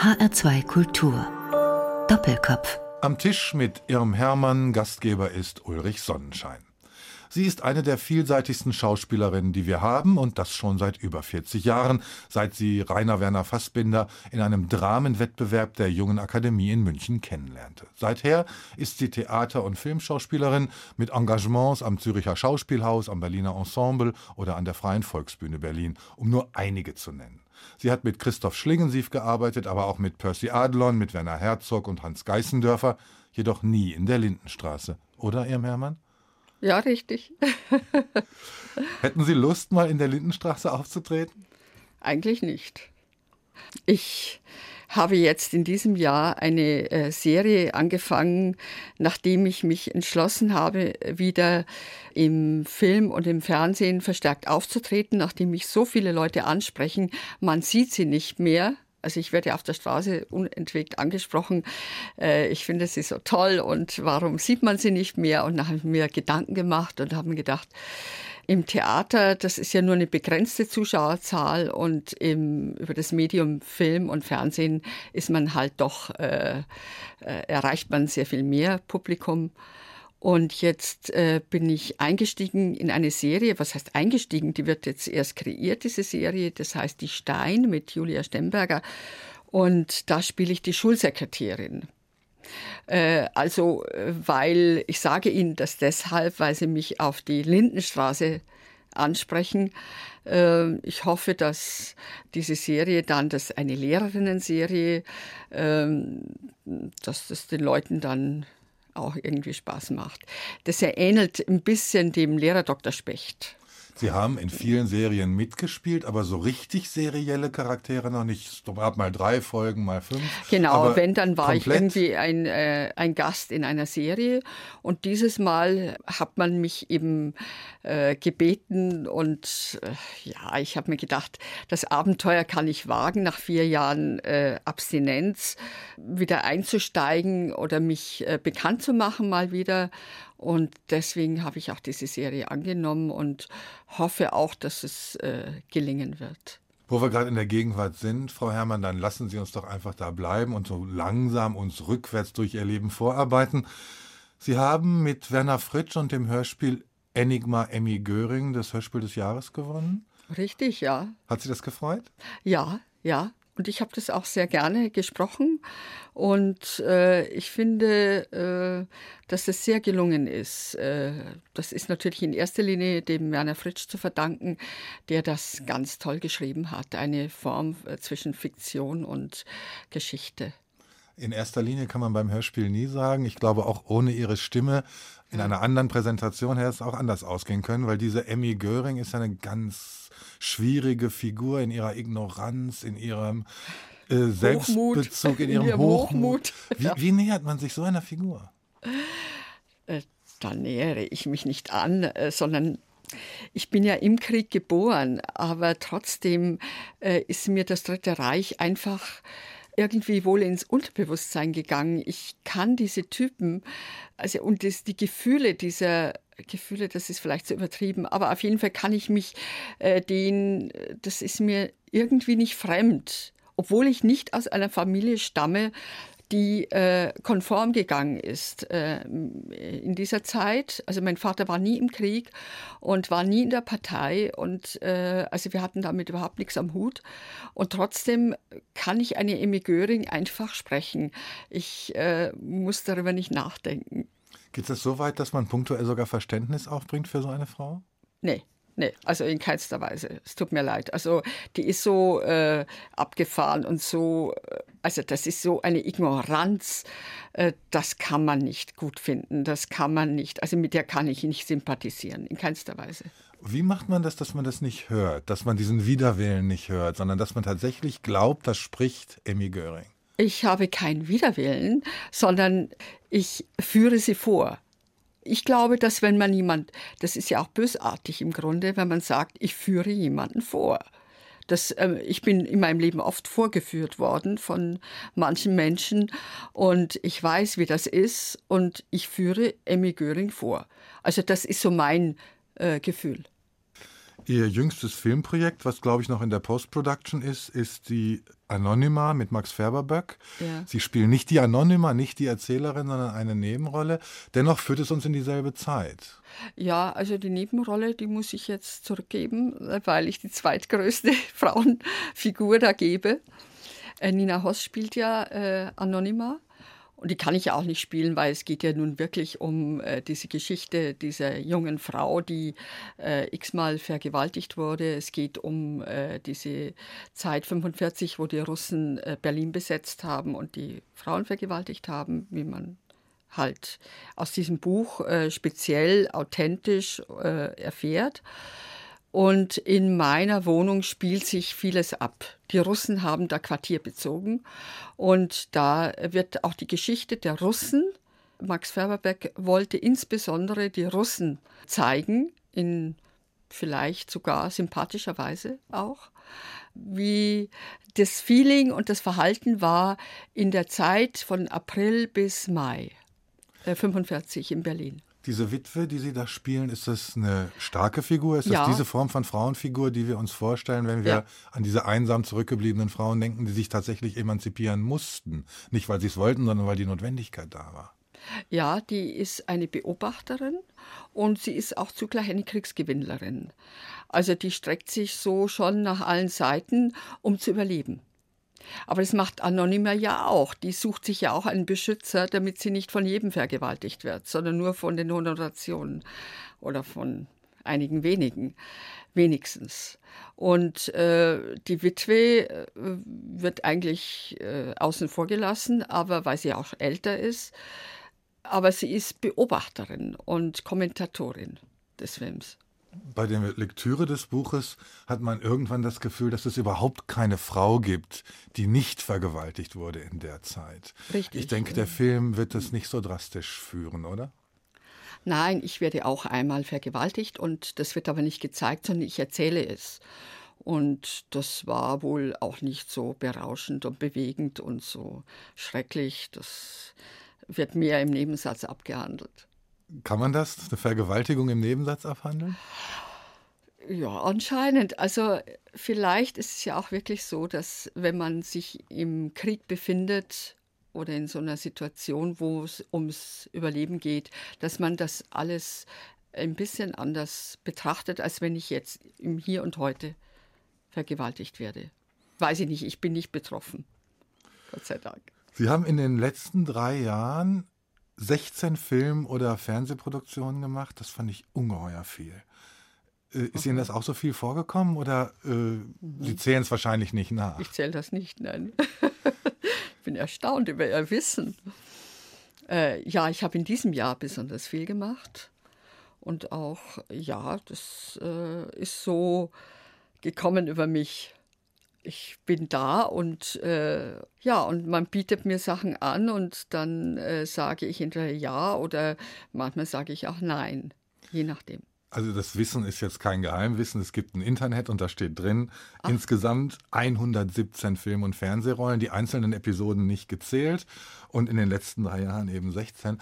HR2 Kultur. Doppelkopf. Am Tisch mit Irm Hermann, Gastgeber ist Ulrich Sonnenschein. Sie ist eine der vielseitigsten Schauspielerinnen, die wir haben, und das schon seit über 40 Jahren, seit sie Rainer Werner Fassbinder in einem Dramenwettbewerb der Jungen Akademie in München kennenlernte. Seither ist sie Theater- und Filmschauspielerin mit Engagements am Züricher Schauspielhaus, am Berliner Ensemble oder an der Freien Volksbühne Berlin, um nur einige zu nennen. Sie hat mit Christoph Schlingensief gearbeitet, aber auch mit Percy Adlon, mit Werner Herzog und Hans Geißendörfer, jedoch nie in der Lindenstraße. Oder, Irm Hermann? Ja, richtig. Hätten Sie Lust, mal in der Lindenstraße aufzutreten? Eigentlich nicht. Ich habe jetzt in diesem Jahr eine äh, Serie angefangen, nachdem ich mich entschlossen habe, wieder im Film und im Fernsehen verstärkt aufzutreten, nachdem mich so viele Leute ansprechen, man sieht sie nicht mehr. Also ich werde auf der Straße unentwegt angesprochen. Äh, ich finde sie so toll und warum sieht man sie nicht mehr? Und dann habe ich mir Gedanken gemacht und habe mir gedacht, im Theater, das ist ja nur eine begrenzte Zuschauerzahl und im, über das Medium Film und Fernsehen ist man halt doch, äh, äh, erreicht man sehr viel mehr Publikum. Und jetzt äh, bin ich eingestiegen in eine Serie. Was heißt eingestiegen? Die wird jetzt erst kreiert, diese Serie. Das heißt Die Stein mit Julia Stemberger. Und da spiele ich die Schulsekretärin. Äh, also, äh, weil ich sage Ihnen das deshalb, weil Sie mich auf die Lindenstraße ansprechen. Äh, ich hoffe, dass diese Serie dann, das eine Lehrerinnen-Serie, ähm, dass das den Leuten dann auch irgendwie Spaß macht. Das ähnelt ein bisschen dem Lehrer Dr. Specht. Sie haben in vielen Serien mitgespielt, aber so richtig serielle Charaktere noch nicht. Es gab mal drei Folgen, mal fünf. Genau, wenn, dann war ich irgendwie ein, äh, ein Gast in einer Serie. Und dieses Mal hat man mich eben äh, gebeten und äh, ja, ich habe mir gedacht, das Abenteuer kann ich wagen, nach vier Jahren äh, Abstinenz wieder einzusteigen oder mich äh, bekannt zu machen mal wieder. Und deswegen habe ich auch diese Serie angenommen und hoffe auch, dass es äh, gelingen wird. Wo wir gerade in der Gegenwart sind, Frau Herrmann, dann lassen Sie uns doch einfach da bleiben und so langsam uns rückwärts durch Ihr Leben vorarbeiten. Sie haben mit Werner Fritsch und dem Hörspiel Enigma Emmy Göring das Hörspiel des Jahres gewonnen. Richtig, ja. Hat Sie das gefreut? Ja, ja. Und ich habe das auch sehr gerne gesprochen. Und äh, ich finde, äh, dass das sehr gelungen ist. Äh, das ist natürlich in erster Linie dem Werner Fritsch zu verdanken, der das ganz toll geschrieben hat. Eine Form äh, zwischen Fiktion und Geschichte. In erster Linie kann man beim Hörspiel nie sagen. Ich glaube, auch ohne ihre Stimme in einer anderen Präsentation hätte es auch anders ausgehen können, weil diese Emmy Göring ist eine ganz schwierige Figur in ihrer Ignoranz, in ihrem äh, Selbstbezug, in ihrem, in ihrem Hochmut. Hochmut. Wie, ja. wie, nähert man sich so einer Figur? Äh, da nähere ich mich nicht an, äh, sondern ich bin ja im Krieg geboren, aber trotzdem äh, ist mir das Dritte Reich einfach irgendwie wohl ins Unterbewusstsein gegangen. Ich kann diese Typen, also und das, die Gefühle dieser Gefühle, das ist vielleicht zu übertrieben, aber auf jeden Fall kann ich mich äh, den, das ist mir irgendwie nicht fremd, obwohl ich nicht aus einer Familie stamme, die äh, konform gegangen ist äh, in dieser Zeit. Also mein Vater war nie im Krieg und war nie in der Partei und äh, also wir hatten damit überhaupt nichts am Hut. Und trotzdem kann ich eine Emmy Göring einfach sprechen. Ich äh, muss darüber nicht nachdenken. Geht es so weit, dass man punktuell sogar Verständnis aufbringt für so eine Frau? Nee. Nee, also in keinster Weise. Es tut mir leid. Also die ist so äh, abgefahren und so, äh, also das ist so eine Ignoranz, äh, das kann man nicht gut finden. Das kann man nicht, also mit der kann ich nicht sympathisieren, in keinster Weise. Wie macht man das, dass man das nicht hört, dass man diesen Widerwillen nicht hört, sondern dass man tatsächlich glaubt, das spricht Emmy Göring? Ich habe keinen Widerwillen, sondern ich führe sie vor. Ich glaube, dass wenn man jemand, das ist ja auch bösartig im Grunde, wenn man sagt, ich führe jemanden vor. Das, äh, ich bin in meinem Leben oft vorgeführt worden von manchen Menschen und ich weiß, wie das ist und ich führe Emmy Göring vor. Also das ist so mein äh, Gefühl. Ihr jüngstes Filmprojekt, was glaube ich noch in der Post-Production ist, ist die Anonyma mit Max Färberböck. Ja. Sie spielen nicht die Anonyma, nicht die Erzählerin, sondern eine Nebenrolle. Dennoch führt es uns in dieselbe Zeit. Ja, also die Nebenrolle, die muss ich jetzt zurückgeben, weil ich die zweitgrößte Frauenfigur da gebe. Äh, Nina Hoss spielt ja äh, Anonyma. Und die kann ich ja auch nicht spielen, weil es geht ja nun wirklich um äh, diese Geschichte dieser jungen Frau, die äh, x-mal vergewaltigt wurde. Es geht um äh, diese Zeit 45, wo die Russen äh, Berlin besetzt haben und die Frauen vergewaltigt haben, wie man halt aus diesem Buch äh, speziell authentisch äh, erfährt. Und in meiner Wohnung spielt sich vieles ab. Die Russen haben da Quartier bezogen und da wird auch die Geschichte der Russen. Max Färberbeck wollte insbesondere die Russen zeigen, in vielleicht sogar sympathischer Weise auch, wie das Feeling und das Verhalten war in der Zeit von April bis Mai äh, 45 in Berlin. Diese Witwe, die Sie da spielen, ist das eine starke Figur? Ist das ja. diese Form von Frauenfigur, die wir uns vorstellen, wenn wir ja. an diese einsam zurückgebliebenen Frauen denken, die sich tatsächlich emanzipieren mussten? Nicht, weil sie es wollten, sondern weil die Notwendigkeit da war. Ja, die ist eine Beobachterin und sie ist auch zugleich eine Kriegsgewinnlerin. Also die streckt sich so schon nach allen Seiten, um zu überleben. Aber das macht Anonyma ja auch. Die sucht sich ja auch einen Beschützer, damit sie nicht von jedem vergewaltigt wird, sondern nur von den Honorationen oder von einigen wenigen wenigstens. Und äh, die Witwe äh, wird eigentlich äh, außen vor gelassen, aber weil sie auch älter ist. Aber sie ist Beobachterin und Kommentatorin des Films bei der Lektüre des Buches hat man irgendwann das Gefühl, dass es überhaupt keine Frau gibt, die nicht vergewaltigt wurde in der Zeit. Richtig. Ich denke, der Film wird das nicht so drastisch führen, oder? Nein, ich werde auch einmal vergewaltigt und das wird aber nicht gezeigt, sondern ich erzähle es. Und das war wohl auch nicht so berauschend und bewegend und so schrecklich. Das wird mehr im Nebensatz abgehandelt. Kann man das, eine Vergewaltigung im Nebensatz abhandeln? Ja, anscheinend. Also vielleicht ist es ja auch wirklich so, dass wenn man sich im Krieg befindet oder in so einer Situation, wo es ums Überleben geht, dass man das alles ein bisschen anders betrachtet, als wenn ich jetzt im Hier und Heute vergewaltigt werde. Weiß ich nicht, ich bin nicht betroffen. Gott sei Dank. Sie haben in den letzten drei Jahren 16 Film- oder Fernsehproduktionen gemacht. Das fand ich ungeheuer viel. Äh, ist okay. Ihnen das auch so viel vorgekommen oder äh, mhm. Sie zählen es wahrscheinlich nicht nach? Ich zähle das nicht, nein. ich bin erstaunt über Ihr Wissen. Äh, ja, ich habe in diesem Jahr besonders viel gemacht. Und auch, ja, das äh, ist so gekommen über mich ich bin da und äh, ja, und man bietet mir Sachen an und dann äh, sage ich hinterher ja oder manchmal sage ich auch nein, je nachdem. Also das Wissen ist jetzt kein Geheimwissen. Es gibt ein Internet und da steht drin Ach. insgesamt 117 Film- und Fernsehrollen, die einzelnen Episoden nicht gezählt und in den letzten drei Jahren eben 16.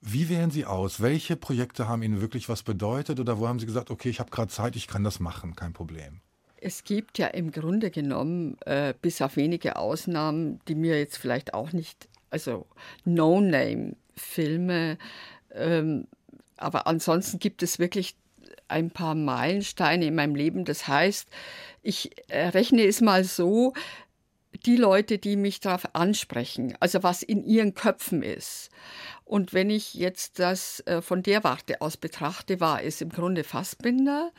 Wie wählen Sie aus? Welche Projekte haben Ihnen wirklich was bedeutet oder wo haben Sie gesagt, okay, ich habe gerade Zeit, ich kann das machen, kein Problem? Es gibt ja im Grunde genommen, äh, bis auf wenige Ausnahmen, die mir jetzt vielleicht auch nicht, also No-Name-Filme, ähm, aber ansonsten gibt es wirklich ein paar Meilensteine in meinem Leben. Das heißt, ich äh, rechne es mal so, die Leute, die mich darauf ansprechen, also was in ihren Köpfen ist. Und wenn ich jetzt das äh, von der Warte aus betrachte, war es im Grunde Fassbinder,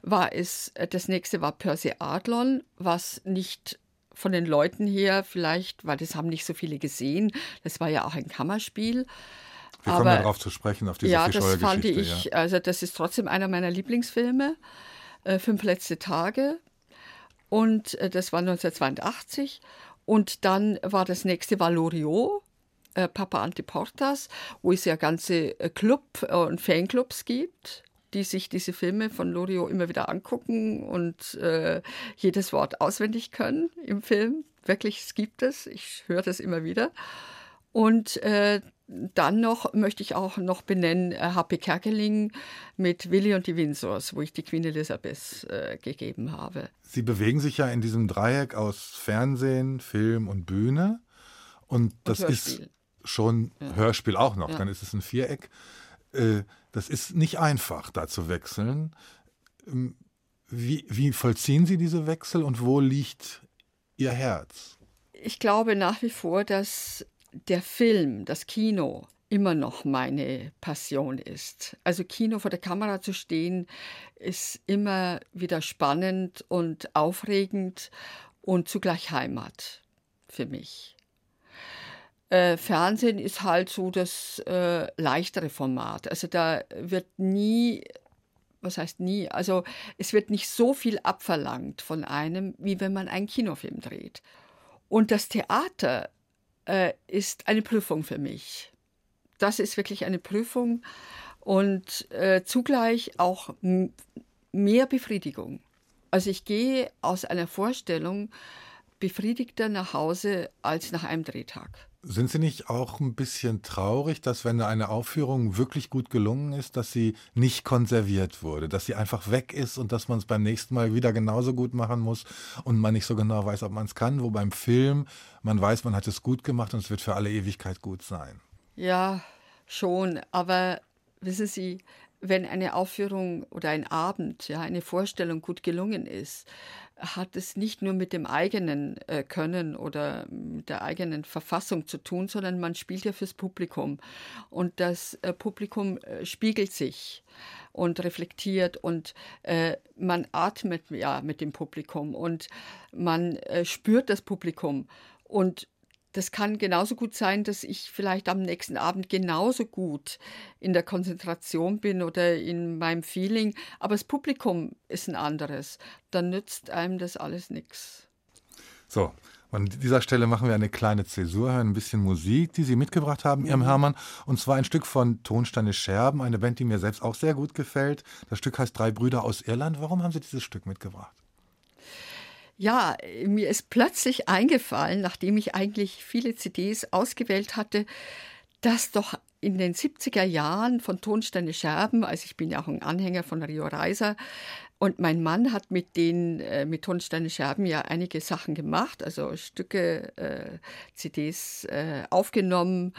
war es, äh, das nächste war Percy Adlon, was nicht von den Leuten her vielleicht, weil das haben nicht so viele gesehen, das war ja auch ein Kammerspiel. Wir kommen darauf zu sprechen, auf diese Ja, das fand ich, ja. also das ist trotzdem einer meiner Lieblingsfilme. Äh, Fünf letzte Tage. Und äh, das war 1982. Und dann war das nächste war Loriot äh, Papa Antiportas, wo es ja ganze äh, Club äh, und Fanclubs gibt, die sich diese Filme von Lorio immer wieder angucken und äh, jedes Wort auswendig können im Film. Wirklich, es gibt es. Ich höre das immer wieder. Und äh, dann noch möchte ich auch noch benennen H.P. Kerkeling mit Willi und die Windsors, wo ich die Queen Elizabeth äh, gegeben habe. Sie bewegen sich ja in diesem Dreieck aus Fernsehen, Film und Bühne. Und das und ist schon ja. Hörspiel auch noch, ja. dann ist es ein Viereck. Äh, das ist nicht einfach, da zu wechseln. Ähm, wie, wie vollziehen Sie diese Wechsel und wo liegt Ihr Herz? Ich glaube nach wie vor, dass der Film, das Kino immer noch meine Passion ist. Also Kino vor der Kamera zu stehen, ist immer wieder spannend und aufregend und zugleich Heimat für mich. Äh, Fernsehen ist halt so das äh, leichtere Format. Also da wird nie, was heißt nie, also es wird nicht so viel abverlangt von einem, wie wenn man einen Kinofilm dreht. Und das Theater äh, ist eine Prüfung für mich. Das ist wirklich eine Prüfung und äh, zugleich auch mehr Befriedigung. Also ich gehe aus einer Vorstellung befriedigter nach Hause als nach einem Drehtag. Sind Sie nicht auch ein bisschen traurig, dass wenn eine Aufführung wirklich gut gelungen ist, dass sie nicht konserviert wurde, dass sie einfach weg ist und dass man es beim nächsten Mal wieder genauso gut machen muss und man nicht so genau weiß, ob man es kann, wo beim Film man weiß, man hat es gut gemacht und es wird für alle Ewigkeit gut sein? Ja, schon, aber wissen Sie, wenn eine Aufführung oder ein Abend, ja, eine Vorstellung gut gelungen ist, hat es nicht nur mit dem eigenen äh, Können oder mit der eigenen Verfassung zu tun, sondern man spielt ja fürs Publikum. Und das äh, Publikum äh, spiegelt sich und reflektiert und äh, man atmet ja mit dem Publikum und man äh, spürt das Publikum. Und das kann genauso gut sein, dass ich vielleicht am nächsten Abend genauso gut in der Konzentration bin oder in meinem Feeling, aber das Publikum ist ein anderes. Dann nützt einem das alles nichts. So, an dieser Stelle machen wir eine kleine Zäsur, hören ein bisschen Musik, die Sie mitgebracht haben, Ihrem mhm. Hermann. Und zwar ein Stück von Tonsteine Scherben, eine Band, die mir selbst auch sehr gut gefällt. Das Stück heißt Drei Brüder aus Irland. Warum haben Sie dieses Stück mitgebracht? Ja, mir ist plötzlich eingefallen, nachdem ich eigentlich viele CDs ausgewählt hatte, dass doch in den 70er Jahren von Tonsteine Scherben, also ich bin ja auch ein Anhänger von Rio Reiser, und mein Mann hat mit den äh, mit Tonsteine Scherben ja einige Sachen gemacht, also Stücke, äh, CDs äh, aufgenommen,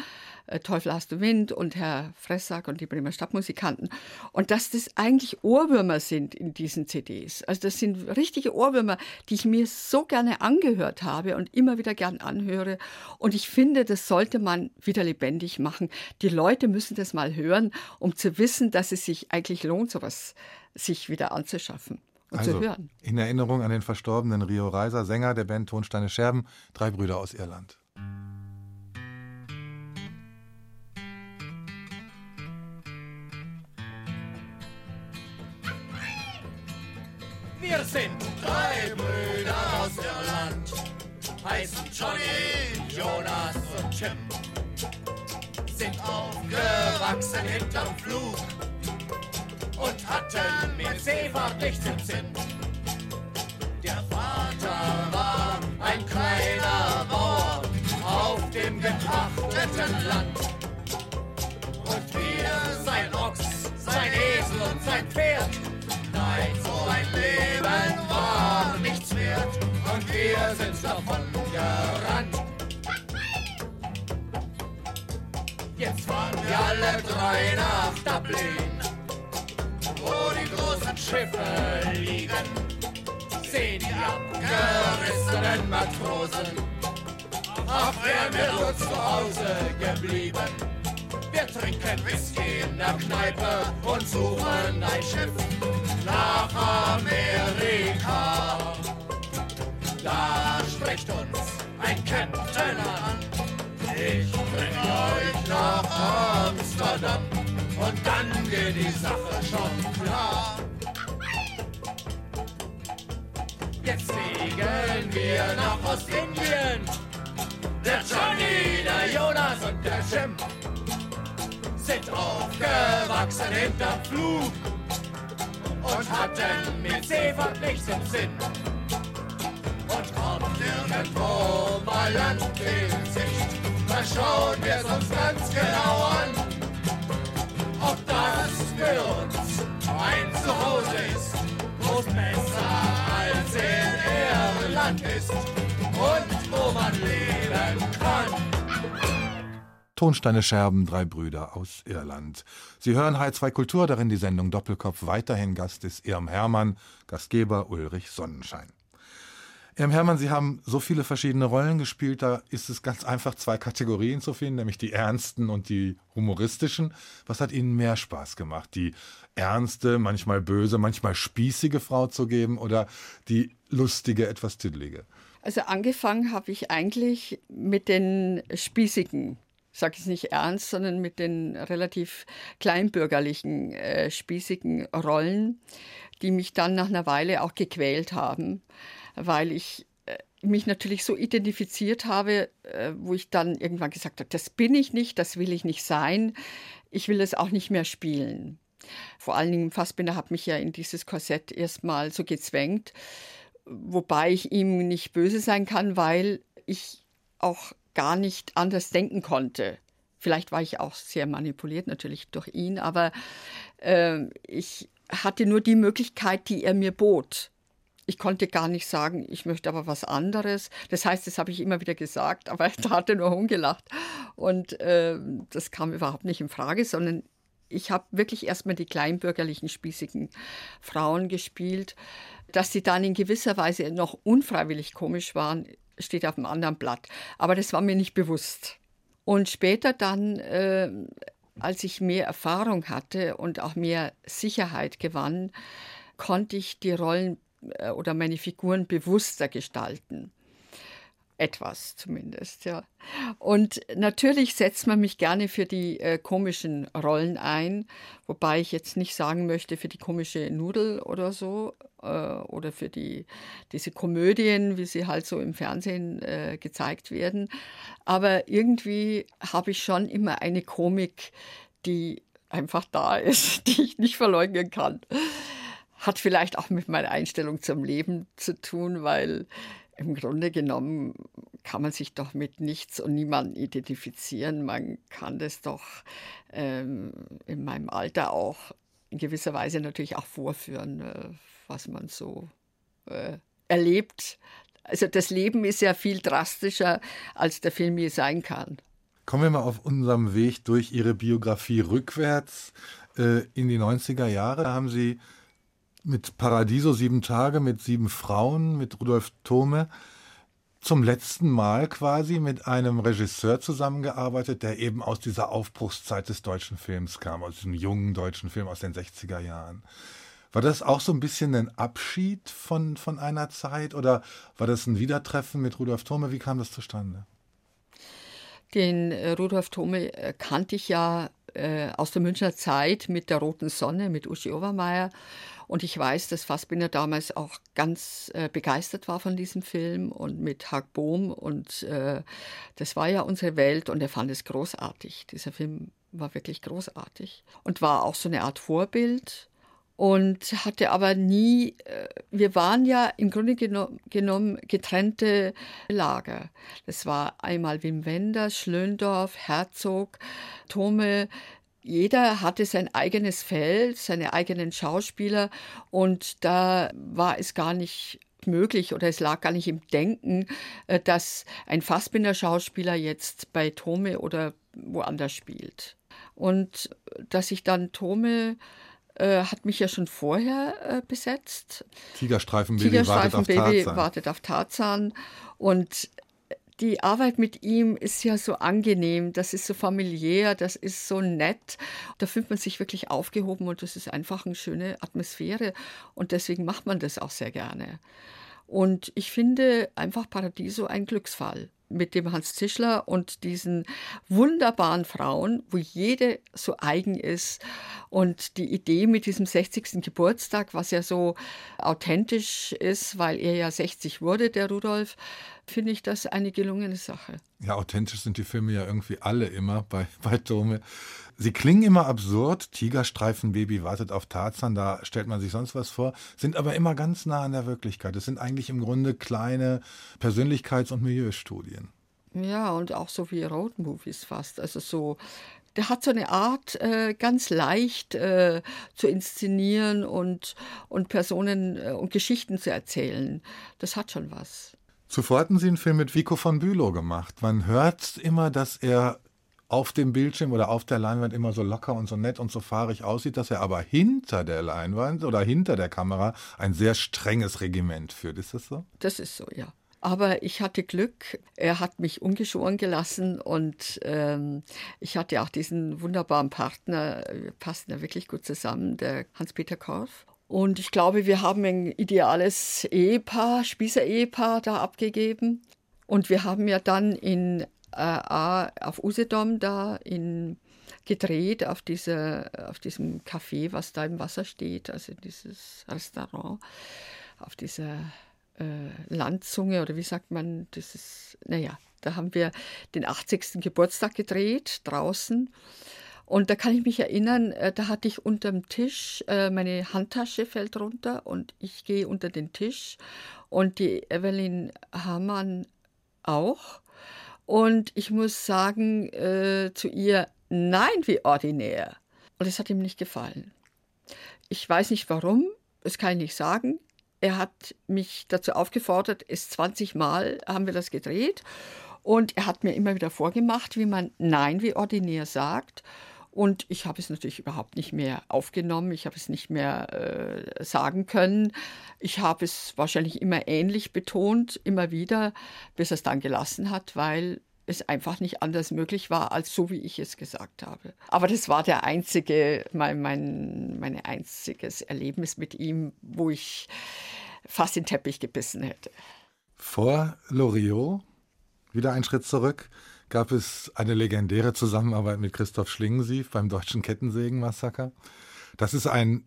äh, Teufel hast du Wind und Herr Fressack und die Bremer Stadtmusikanten. Und dass das eigentlich Ohrwürmer sind in diesen CDs. Also das sind richtige Ohrwürmer, die ich mir so gerne angehört habe und immer wieder gern anhöre. Und ich finde, das sollte man wieder lebendig machen. Die Leute müssen das mal hören, um zu wissen, dass es sich eigentlich lohnt, sowas sich wieder anzuschaffen. Und also, zu hören. In Erinnerung an den verstorbenen Rio Reiser, Sänger der Band Tonsteine Scherben, drei Brüder aus Irland. Wir sind drei Brüder aus Irland, heißen Johnny, Jonas und Jim. Sind aufgewachsen hinterm Flug und hatten mit Seefahrt nichts im Sinn. Der Vater war ein kleiner Bauer auf dem gepachteten Land. Und wir, sein Ochs, sein Esel und sein Pferd, nein, so ein Leben war nichts wert. Und wir sind davon gerannt. Jetzt fahren wir alle drei nach Dublin wo die großen Schiffe liegen, sehen die abgerissenen Matrosen. Ach, wären wir nur zu Hause geblieben. Wir trinken Whisky in der Kneipe und suchen ein Schiff nach Amerika. Da spricht uns ein Captain dann geht die Sache schon klar. Jetzt fliegen wir nach Ostindien. Der Johnny, der Jonas und der Jim sind aufgewachsen hinterm Flug und hatten mit Seefahrt nichts im Sinn. Und kommt irgendwo mal Land in Sicht, da schauen wir uns ganz genau an. Für uns Zuhause ist, wo es besser als in Irland ist und wo man leben kann. Tonsteine Scherben, drei Brüder aus Irland. Sie hören H2 Kultur, darin die Sendung Doppelkopf. Weiterhin Gast ist Irm Hermann, Gastgeber Ulrich Sonnenschein. Irm Hermann, Sie haben so viele verschiedene Rollen gespielt, da ist es ganz einfach, zwei Kategorien zu finden, nämlich die ernsten und die humoristischen. Was hat Ihnen mehr Spaß gemacht? Die ernste, manchmal böse, manchmal spießige Frau zu geben oder die lustige, etwas tüdelige? Also angefangen habe ich eigentlich mit den spießigen sage ich nicht ernst, sondern mit den relativ kleinbürgerlichen, äh, spießigen Rollen, die mich dann nach einer Weile auch gequält haben, weil ich äh, mich natürlich so identifiziert habe, äh, wo ich dann irgendwann gesagt habe, das bin ich nicht, das will ich nicht sein, ich will es auch nicht mehr spielen. Vor allen Dingen Fassbinder hat mich ja in dieses Korsett erstmal so gezwängt, wobei ich ihm nicht böse sein kann, weil ich auch gar nicht anders denken konnte. Vielleicht war ich auch sehr manipuliert natürlich durch ihn, aber äh, ich hatte nur die Möglichkeit, die er mir bot. Ich konnte gar nicht sagen, ich möchte aber was anderes. Das heißt, das habe ich immer wieder gesagt, aber da hat er nur rumgelacht. Und äh, das kam überhaupt nicht in Frage, sondern ich habe wirklich erstmal die kleinbürgerlichen, spießigen Frauen gespielt. Dass sie dann in gewisser Weise noch unfreiwillig komisch waren, steht auf einem anderen Blatt. Aber das war mir nicht bewusst. Und später dann, äh, als ich mehr Erfahrung hatte und auch mehr Sicherheit gewann, konnte ich die Rollen oder meine Figuren bewusster gestalten. Etwas zumindest, ja. Und natürlich setzt man mich gerne für die äh, komischen Rollen ein, wobei ich jetzt nicht sagen möchte für die komische Nudel oder so äh, oder für die, diese Komödien, wie sie halt so im Fernsehen äh, gezeigt werden. Aber irgendwie habe ich schon immer eine Komik, die einfach da ist, die ich nicht verleugnen kann. Hat vielleicht auch mit meiner Einstellung zum Leben zu tun, weil im Grunde genommen kann man sich doch mit nichts und niemandem identifizieren. Man kann das doch ähm, in meinem Alter auch in gewisser Weise natürlich auch vorführen, äh, was man so äh, erlebt. Also das Leben ist ja viel drastischer, als der Film je sein kann. Kommen wir mal auf unserem Weg durch Ihre Biografie rückwärts äh, in die 90er Jahre. Da haben Sie mit Paradiso sieben Tage, mit sieben Frauen, mit Rudolf Thome zum letzten Mal quasi mit einem Regisseur zusammengearbeitet, der eben aus dieser Aufbruchszeit des deutschen Films kam, aus diesem jungen deutschen Film aus den 60er Jahren. War das auch so ein bisschen ein Abschied von, von einer Zeit oder war das ein Wiedertreffen mit Rudolf Thome? Wie kam das zustande? Den äh, Rudolf Thome äh, kannte ich ja äh, aus der Münchner Zeit mit der Roten Sonne, mit Uschi Obermeier. Und ich weiß, dass Fassbinder damals auch ganz äh, begeistert war von diesem Film und mit Hag Bohm. Und äh, das war ja unsere Welt und er fand es großartig. Dieser Film war wirklich großartig und war auch so eine Art Vorbild und hatte aber nie, äh, wir waren ja im Grunde genommen getrennte Lager. Das war einmal Wim Wenders, Schlöndorf, Herzog, Thome. Jeder hatte sein eigenes Feld, seine eigenen Schauspieler und da war es gar nicht möglich oder es lag gar nicht im Denken, äh, dass ein Fassbinder-Schauspieler jetzt bei Tome oder woanders spielt. Und dass ich dann Tome äh, hat mich ja schon vorher äh, besetzt. Tigerstreifenbaby, Tigerstreifenbaby wartet, auf Tarzan. wartet auf Tarzan. Und die Arbeit mit ihm ist ja so angenehm, das ist so familiär, das ist so nett. Da fühlt man sich wirklich aufgehoben und das ist einfach eine schöne Atmosphäre. Und deswegen macht man das auch sehr gerne. Und ich finde einfach Paradiso ein Glücksfall mit dem Hans Zischler und diesen wunderbaren Frauen, wo jede so eigen ist. Und die Idee mit diesem 60. Geburtstag, was ja so authentisch ist, weil er ja 60 wurde, der Rudolf, finde ich das eine gelungene Sache. Ja, authentisch sind die Filme ja irgendwie alle immer bei, bei Tome. Sie klingen immer absurd. Tigerstreifenbaby wartet auf Tarzan, da stellt man sich sonst was vor, sind aber immer ganz nah an der Wirklichkeit. Es sind eigentlich im Grunde kleine Persönlichkeits- und Milieustudien. Ja, und auch so wie Roadmovies fast. Also so, der hat so eine Art, äh, ganz leicht äh, zu inszenieren und, und Personen äh, und Geschichten zu erzählen. Das hat schon was. Zuvor hatten Sie einen Film mit Vico von Bülow gemacht. Man hört immer, dass er auf dem Bildschirm oder auf der Leinwand immer so locker und so nett und so fahrig aussieht, dass er aber hinter der Leinwand oder hinter der Kamera ein sehr strenges Regiment führt. Ist das so? Das ist so, ja. Aber ich hatte Glück, er hat mich ungeschoren gelassen und ähm, ich hatte auch diesen wunderbaren Partner, wir passen ja wirklich gut zusammen, der Hans-Peter Korf. Und ich glaube, wir haben ein ideales Ehepaar, Spießer-Ehepaar da abgegeben. Und wir haben ja dann in auf Usedom da in, gedreht, auf, diese, auf diesem Café, was da im Wasser steht, also dieses Restaurant, auf dieser äh, Landzunge oder wie sagt man, das ist, naja, da haben wir den 80. Geburtstag gedreht, draußen. Und da kann ich mich erinnern, äh, da hatte ich unterm Tisch, äh, meine Handtasche fällt runter und ich gehe unter den Tisch und die Evelyn Hamann auch. Und ich muss sagen äh, zu ihr, nein, wie ordinär. Und es hat ihm nicht gefallen. Ich weiß nicht warum, das kann ich nicht sagen. Er hat mich dazu aufgefordert, es 20 Mal haben wir das gedreht. Und er hat mir immer wieder vorgemacht, wie man Nein wie ordinär sagt. Und ich habe es natürlich überhaupt nicht mehr aufgenommen, ich habe es nicht mehr äh, sagen können. Ich habe es wahrscheinlich immer ähnlich betont, immer wieder, bis er es dann gelassen hat, weil es einfach nicht anders möglich war, als so wie ich es gesagt habe. Aber das war der einzige, mein, mein, mein einziges Erlebnis mit ihm, wo ich fast den Teppich gebissen hätte. Vor Loriot, wieder ein Schritt zurück, gab es eine legendäre Zusammenarbeit mit Christoph Schlingensief beim Deutschen Kettensägen-Massaker. Das ist ein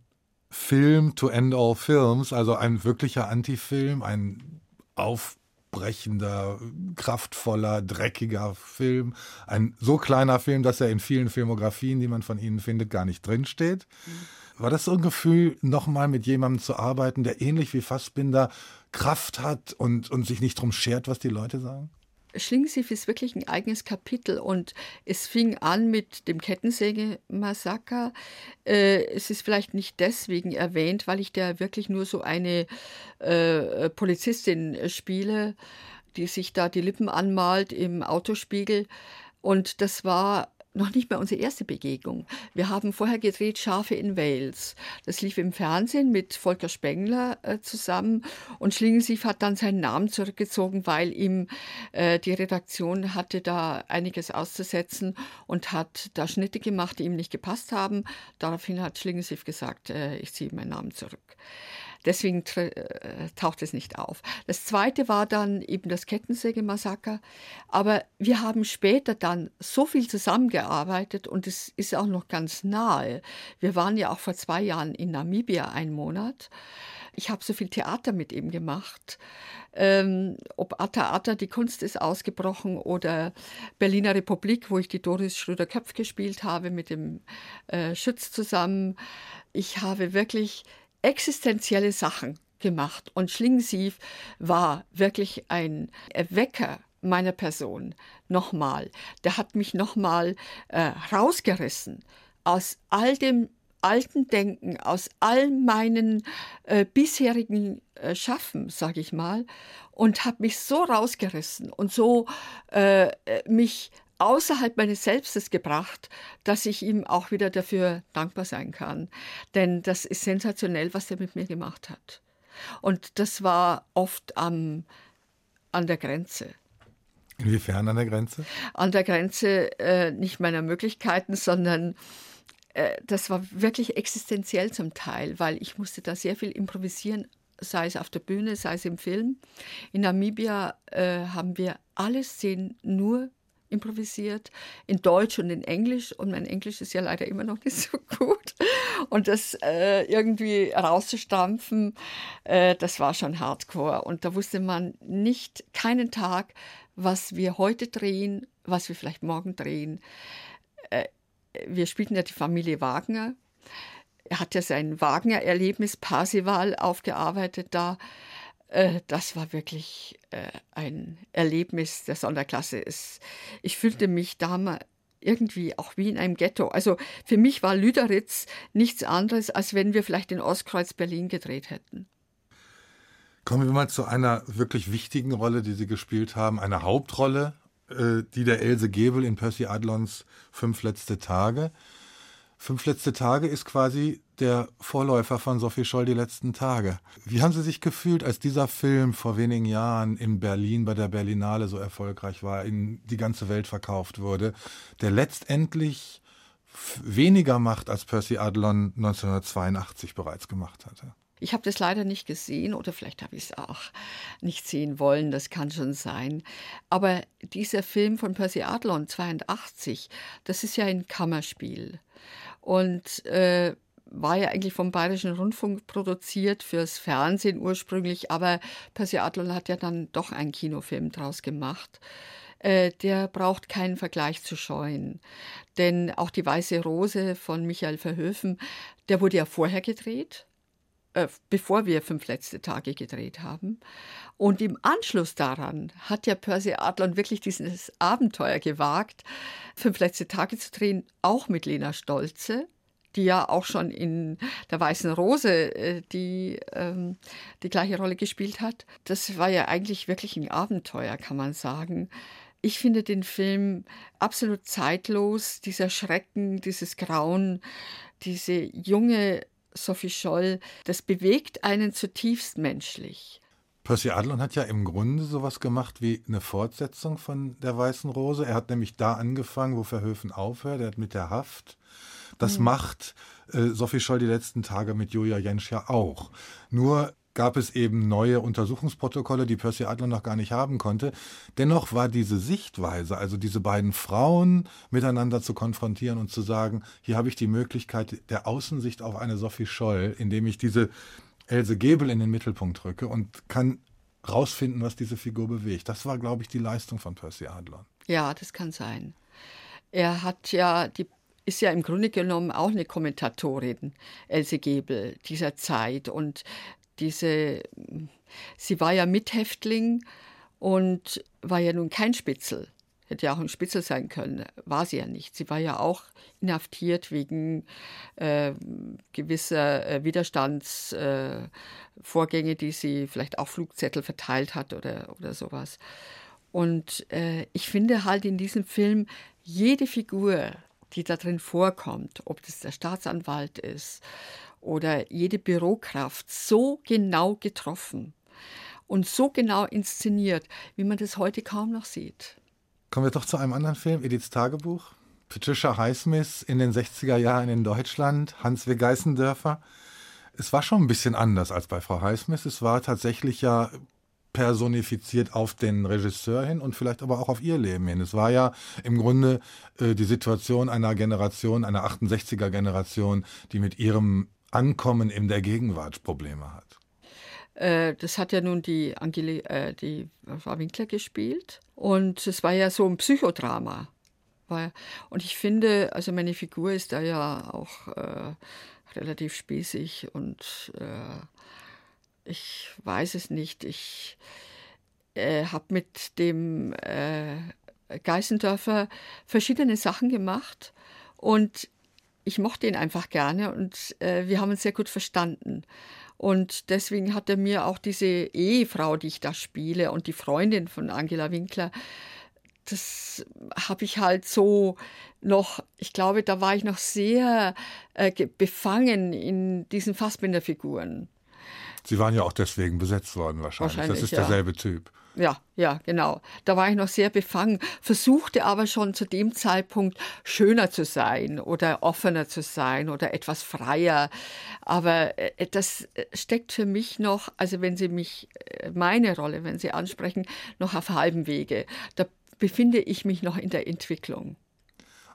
Film to end all films, also ein wirklicher Antifilm, ein aufbrechender, kraftvoller, dreckiger Film. Ein so kleiner Film, dass er in vielen Filmografien, die man von Ihnen findet, gar nicht drinsteht. War das so ein Gefühl, nochmal mit jemandem zu arbeiten, der ähnlich wie Fassbinder Kraft hat und, und sich nicht drum schert, was die Leute sagen? Schlingensief ist wirklich ein eigenes Kapitel und es fing an mit dem Kettensäge-Massaker. Äh, es ist vielleicht nicht deswegen erwähnt, weil ich da wirklich nur so eine äh, Polizistin spiele, die sich da die Lippen anmalt im Autospiegel. Und das war noch nicht mal unsere erste Begegnung. Wir haben vorher gedreht Schafe in Wales. Das lief im Fernsehen mit Volker Spengler äh, zusammen und Schlingensief hat dann seinen Namen zurückgezogen, weil ihm äh, die Redaktion hatte da einiges auszusetzen und hat da Schnitte gemacht, die ihm nicht gepasst haben. Daraufhin hat Schlingensief gesagt, äh, ich ziehe meinen Namen zurück. Deswegen äh, taucht es nicht auf. Das zweite war dann eben das Kettensäge-Massaker. Aber wir haben später dann so viel zusammengearbeitet und es ist auch noch ganz nahe. Wir waren ja auch vor zwei Jahren in Namibia einen Monat. Ich habe so viel Theater mit ihm gemacht. Ähm, ob Atta Atta, die Kunst ist ausgebrochen oder Berliner Republik, wo ich die Doris Schröder-Köpf gespielt habe mit dem äh, Schütz zusammen. Ich habe wirklich existenzielle Sachen gemacht. Und Schlingensief war wirklich ein Erwecker meiner Person. Nochmal. Der hat mich nochmal äh, rausgerissen aus all dem alten Denken, aus all meinen äh, bisherigen äh, Schaffen, sage ich mal, und hat mich so rausgerissen und so äh, mich außerhalb meines Selbstes gebracht, dass ich ihm auch wieder dafür dankbar sein kann. Denn das ist sensationell, was er mit mir gemacht hat. Und das war oft am, an der Grenze. Inwiefern an der Grenze? An der Grenze äh, nicht meiner Möglichkeiten, sondern äh, das war wirklich existenziell zum Teil, weil ich musste da sehr viel improvisieren, sei es auf der Bühne, sei es im Film. In Namibia äh, haben wir alle Szenen nur improvisiert, in Deutsch und in Englisch. Und mein Englisch ist ja leider immer noch nicht so gut. Und das äh, irgendwie rauszustampfen, äh, das war schon hardcore. Und da wusste man nicht, keinen Tag, was wir heute drehen, was wir vielleicht morgen drehen. Äh, wir spielten ja die Familie Wagner. Er hat ja sein Wagner-Erlebnis Parsival aufgearbeitet da. Äh, das war wirklich äh, ein Erlebnis der Sonderklasse. Es, ich fühlte mich damals irgendwie auch wie in einem Ghetto. Also für mich war Lüderitz nichts anderes, als wenn wir vielleicht in Ostkreuz Berlin gedreht hätten. Kommen wir mal zu einer wirklich wichtigen Rolle, die Sie gespielt haben, eine Hauptrolle, äh, die der Else Gebel in Percy Adlons Fünf letzte Tage. Fünf letzte Tage ist quasi der Vorläufer von Sophie Scholl die letzten Tage. Wie haben Sie sich gefühlt, als dieser Film vor wenigen Jahren in Berlin bei der Berlinale so erfolgreich war, in die ganze Welt verkauft wurde, der letztendlich weniger macht, als Percy Adlon 1982 bereits gemacht hatte? Ich habe das leider nicht gesehen oder vielleicht habe ich es auch nicht sehen wollen, das kann schon sein. Aber dieser Film von Percy Adlon 82, das ist ja ein Kammerspiel und äh, war ja eigentlich vom Bayerischen Rundfunk produziert fürs Fernsehen ursprünglich, aber Percy Adlon hat ja dann doch einen Kinofilm draus gemacht. Äh, der braucht keinen Vergleich zu scheuen. Denn auch die Weiße Rose von Michael Verhöfen, der wurde ja vorher gedreht äh, bevor wir fünf letzte Tage gedreht haben. Und im Anschluss daran hat ja Percy Adlon wirklich dieses Abenteuer gewagt, fünf letzte Tage zu drehen, auch mit Lena Stolze, die ja auch schon in der Weißen Rose äh, die, ähm, die gleiche Rolle gespielt hat. Das war ja eigentlich wirklich ein Abenteuer, kann man sagen. Ich finde den Film absolut zeitlos, dieser Schrecken, dieses Grauen, diese junge Sophie Scholl, das bewegt einen zutiefst menschlich. Percy Adlon hat ja im Grunde sowas gemacht wie eine Fortsetzung von der Weißen Rose. Er hat nämlich da angefangen, wo Verhöfen aufhört. Er hat mit der Haft. Das mhm. macht äh, Sophie Scholl die letzten Tage mit Julia Jentsch ja auch. Nur gab es eben neue Untersuchungsprotokolle, die Percy Adler noch gar nicht haben konnte. Dennoch war diese Sichtweise, also diese beiden Frauen miteinander zu konfrontieren und zu sagen, hier habe ich die Möglichkeit der Außensicht auf eine Sophie Scholl, indem ich diese Else Gebel in den Mittelpunkt rücke und kann rausfinden, was diese Figur bewegt. Das war, glaube ich, die Leistung von Percy Adler. Ja, das kann sein. Er hat ja die ist ja im Grunde genommen auch eine Kommentatorin, Else Gebel, dieser Zeit. Und diese, sie war ja Mithäftling und war ja nun kein Spitzel. Hätte ja auch ein Spitzel sein können, war sie ja nicht. Sie war ja auch inhaftiert wegen äh, gewisser äh, Widerstandsvorgänge, äh, die sie vielleicht auch Flugzettel verteilt hat oder, oder sowas. Und äh, ich finde halt in diesem Film jede Figur, die da drin vorkommt, ob das der Staatsanwalt ist oder jede Bürokraft so genau getroffen und so genau inszeniert, wie man das heute kaum noch sieht. Kommen wir doch zu einem anderen Film, Ediths Tagebuch. Patricia Highsmith in den 60er Jahren in Deutschland, Hans W. Geißendörfer. Es war schon ein bisschen anders als bei Frau Highsmith. Es war tatsächlich ja personifiziert auf den Regisseur hin und vielleicht aber auch auf ihr Leben hin. Es war ja im Grunde äh, die Situation einer Generation, einer 68er Generation, die mit ihrem Ankommen in der Gegenwart Probleme hat. Äh, das hat ja nun die, Angeli äh, die Frau Winkler gespielt. Und es war ja so ein Psychodrama. Und ich finde, also meine Figur ist da ja auch äh, relativ spießig und äh, ich weiß es nicht. Ich äh, habe mit dem Geißendörfer verschiedene Sachen gemacht und ich mochte ihn einfach gerne und äh, wir haben uns sehr gut verstanden. Und deswegen hat er mir auch diese Ehefrau, die ich da spiele, und die Freundin von Angela Winkler, das habe ich halt so noch, ich glaube, da war ich noch sehr äh, befangen in diesen Fassbinder-Figuren. Sie waren ja auch deswegen besetzt worden wahrscheinlich. wahrscheinlich das ist derselbe ja. Typ. Ja, ja, genau. Da war ich noch sehr befangen, versuchte aber schon zu dem Zeitpunkt schöner zu sein oder offener zu sein oder etwas freier. Aber äh, das äh, steckt für mich noch, also wenn Sie mich, äh, meine Rolle, wenn Sie ansprechen, noch auf halbem Wege. Da befinde ich mich noch in der Entwicklung.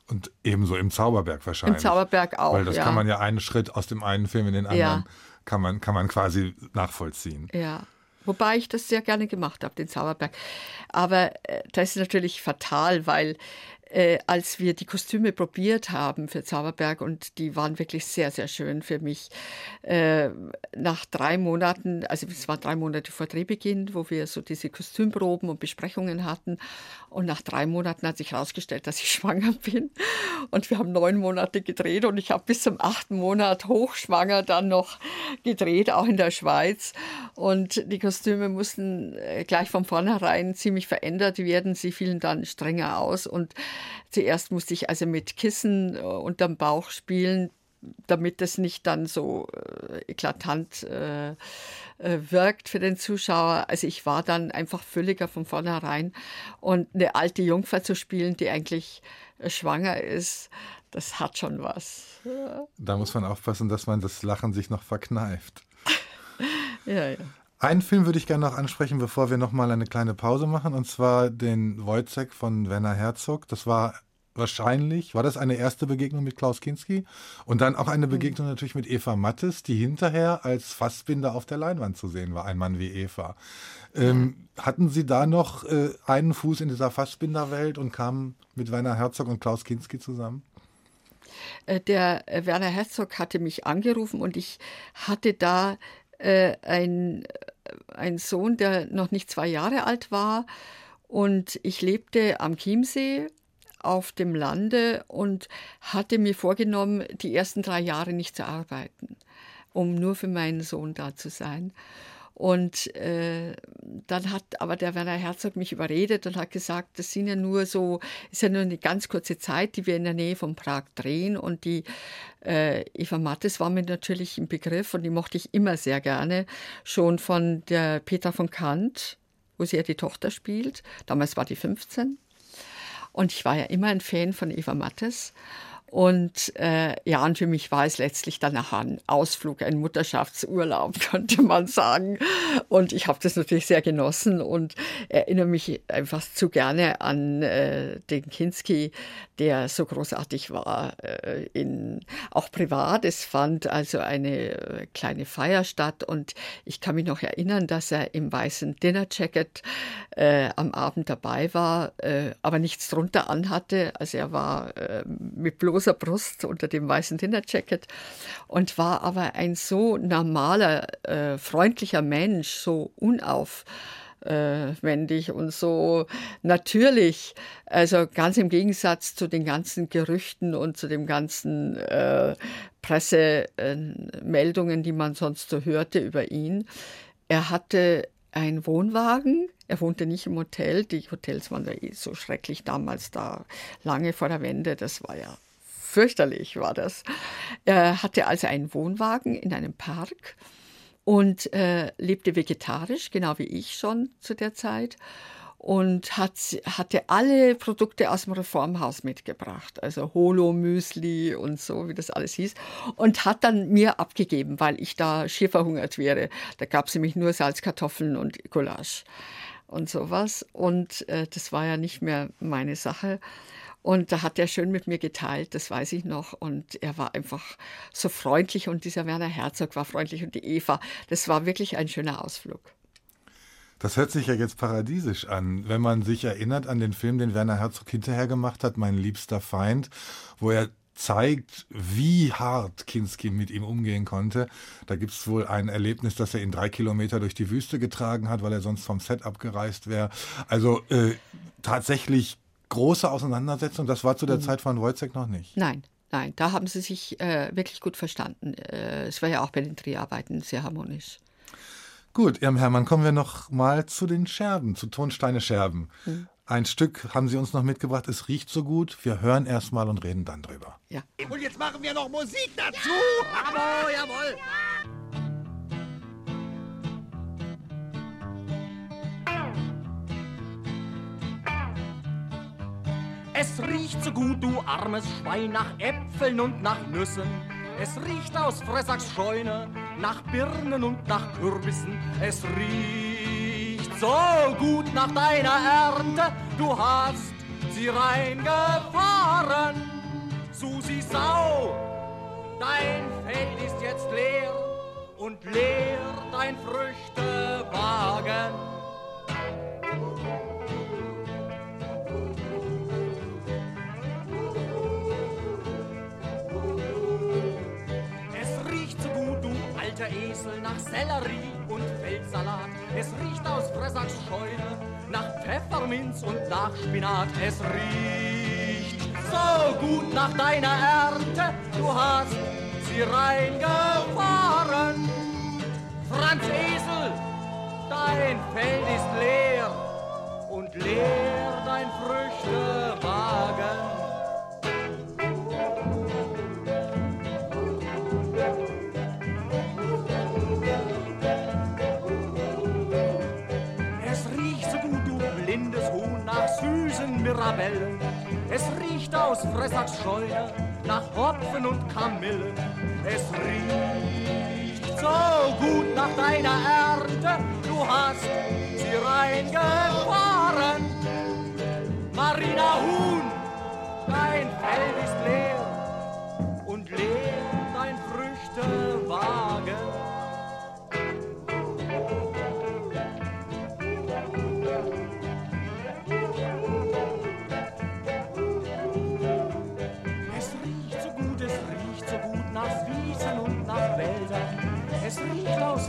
Und ebenso im Zauberberg wahrscheinlich. Im Zauberberg auch. Weil das ja. kann man ja einen Schritt aus dem einen Film in den anderen, ja. kann, man, kann man quasi nachvollziehen. Ja. Wobei ich das sehr gerne gemacht habe, den Zauberberg. Aber äh, das ist natürlich fatal, weil äh, als wir die Kostüme probiert haben für Zauberberg und die waren wirklich sehr, sehr schön für mich. Äh, nach drei Monaten, also es war drei Monate vor Drehbeginn, wo wir so diese Kostümproben und Besprechungen hatten und nach drei Monaten hat sich herausgestellt, dass ich schwanger bin und wir haben neun Monate gedreht und ich habe bis zum achten Monat hochschwanger dann noch gedreht, auch in der Schweiz und die Kostüme mussten äh, gleich von vornherein ziemlich verändert werden. Sie fielen dann strenger aus und zuerst musste ich also mit Kissen äh, unterm Bauch spielen, damit es nicht dann so äh, eklatant äh, äh, wirkt für den Zuschauer. Also ich war dann einfach völliger von vornherein. Und eine alte Jungfer zu spielen, die eigentlich äh, schwanger ist, das hat schon was. Da muss man aufpassen, dass man das Lachen sich noch verkneift. ja, ja. Einen Film würde ich gerne noch ansprechen, bevor wir noch mal eine kleine Pause machen, und zwar den Wojciech von Werner Herzog. Das war wahrscheinlich, war das eine erste Begegnung mit Klaus Kinski und dann auch eine mhm. Begegnung natürlich mit Eva Mattes, die hinterher als Fassbinder auf der Leinwand zu sehen war, ein Mann wie Eva. Ähm, hatten Sie da noch äh, einen Fuß in dieser Fassbinderwelt und kamen mit Werner Herzog und Klaus Kinski zusammen? Äh, der äh, Werner Herzog hatte mich angerufen und ich hatte da äh, ein, ein Sohn, der noch nicht zwei Jahre alt war. Und ich lebte am Chiemsee auf dem Lande und hatte mir vorgenommen, die ersten drei Jahre nicht zu arbeiten, um nur für meinen Sohn da zu sein. Und äh, dann hat aber der Werner Herzog mich überredet und hat gesagt, das sind ja nur so, ist ja nur eine ganz kurze Zeit, die wir in der Nähe von Prag drehen. Und die äh, Eva Mattes war mir natürlich im Begriff und die mochte ich immer sehr gerne, schon von der Petra von Kant, wo sie ja die Tochter spielt. Damals war die 15. Und ich war ja immer ein Fan von Eva Mattes. Und äh, ja, und für mich war es letztlich danach ein Ausflug, ein Mutterschaftsurlaub, könnte man sagen. Und ich habe das natürlich sehr genossen und erinnere mich einfach zu gerne an äh, den Kinski, der so großartig war, äh, in, auch privat. Es fand also eine äh, kleine Feier statt und ich kann mich noch erinnern, dass er im weißen Dinnerjacket äh, am Abend dabei war, äh, aber nichts drunter anhatte. Also er war äh, mit bloß großer Brust unter dem weißen Dinnerjacket und war aber ein so normaler, freundlicher Mensch, so unaufwendig und so natürlich. Also ganz im Gegensatz zu den ganzen Gerüchten und zu den ganzen äh, Pressemeldungen, die man sonst so hörte über ihn. Er hatte einen Wohnwagen. Er wohnte nicht im Hotel. Die Hotels waren ja eh so schrecklich damals da, lange vor der Wende. Das war ja fürchterlich war das. Er hatte also einen Wohnwagen in einem Park und äh, lebte vegetarisch, genau wie ich schon zu der Zeit. Und hat, hatte alle Produkte aus dem Reformhaus mitgebracht, also Holo, Müsli und so, wie das alles hieß. Und hat dann mir abgegeben, weil ich da schier verhungert wäre. Da gab es nämlich nur Salzkartoffeln und Gulasch und sowas. Und äh, das war ja nicht mehr meine Sache. Und da hat er schön mit mir geteilt, das weiß ich noch. Und er war einfach so freundlich und dieser Werner Herzog war freundlich und die Eva. Das war wirklich ein schöner Ausflug. Das hört sich ja jetzt paradiesisch an, wenn man sich erinnert an den Film, den Werner Herzog hinterher gemacht hat, Mein liebster Feind, wo er zeigt, wie hart Kinski mit ihm umgehen konnte. Da gibt es wohl ein Erlebnis, dass er ihn drei Kilometer durch die Wüste getragen hat, weil er sonst vom Set abgereist wäre. Also äh, tatsächlich große Auseinandersetzung. Das war zu der mhm. Zeit von Wojciech noch nicht. Nein, nein, da haben sie sich äh, wirklich gut verstanden. Äh, es war ja auch bei den Dreharbeiten sehr harmonisch. Gut, Ihrem Hermann, kommen wir noch mal zu den Scherben, zu Tonsteine Scherben. Mhm. Ein Stück haben Sie uns noch mitgebracht. Es riecht so gut. Wir hören erst mal und reden dann drüber. Ja. Und jetzt machen wir noch Musik dazu. Ja. Jawohl, jawohl. Ja. Es riecht so gut, du armes Schwein, nach Äpfeln und nach Nüssen. Es riecht aus Fressacks Scheune nach Birnen und nach Kürbissen. Es riecht so gut nach deiner Ernte, du hast sie reingefahren. Susi Sau, dein Feld ist jetzt leer und leer dein Früchtewagen. Esel nach Sellerie und Feldsalat. Es riecht aus Fressachs Scheune nach Pfefferminz und nach Spinat. Es riecht so gut nach deiner Ernte. Du hast sie reingefahren. Franz Esel, dein Feld ist leer und leer dein Früchtewagen. Mirabellen. Es riecht aus Fressachs Scheune nach Hopfen und Kamillen. Es riecht so gut nach deiner Ernte, du hast sie reingefahren. Marina Huhn, dein Feld ist leer und leer dein Früchtewagen.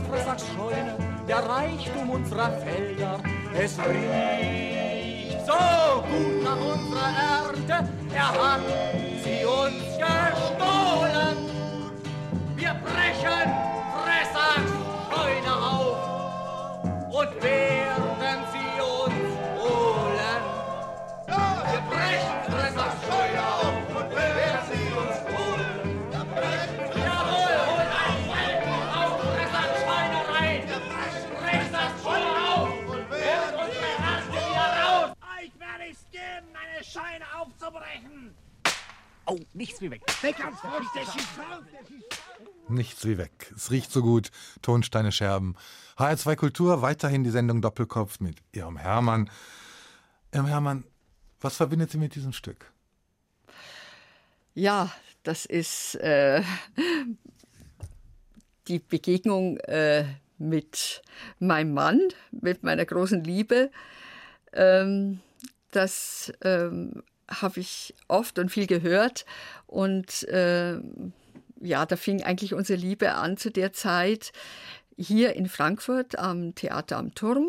Fressachs Scheune, der Reichtum unserer Felder. Es riecht so gut nach unserer Ernte, er hat sie uns gestohlen. Wir brechen Fressachs Scheune auf und werden aufzubrechen. Oh, nichts wie weg. Weg ans Fuß, der schießt der. Nichts wie weg. Es riecht so gut. Tonsteine Scherben. HR2 Kultur, weiterhin die Sendung Doppelkopf mit Ihrem Hermann. Ihrem Hermann, was verbindet Sie mit diesem Stück? Ja, das ist äh, die Begegnung äh, mit meinem Mann, mit meiner großen Liebe. Ähm, das ähm, habe ich oft und viel gehört. Und äh, ja, da fing eigentlich unsere Liebe an zu der Zeit hier in Frankfurt am Theater am Turm.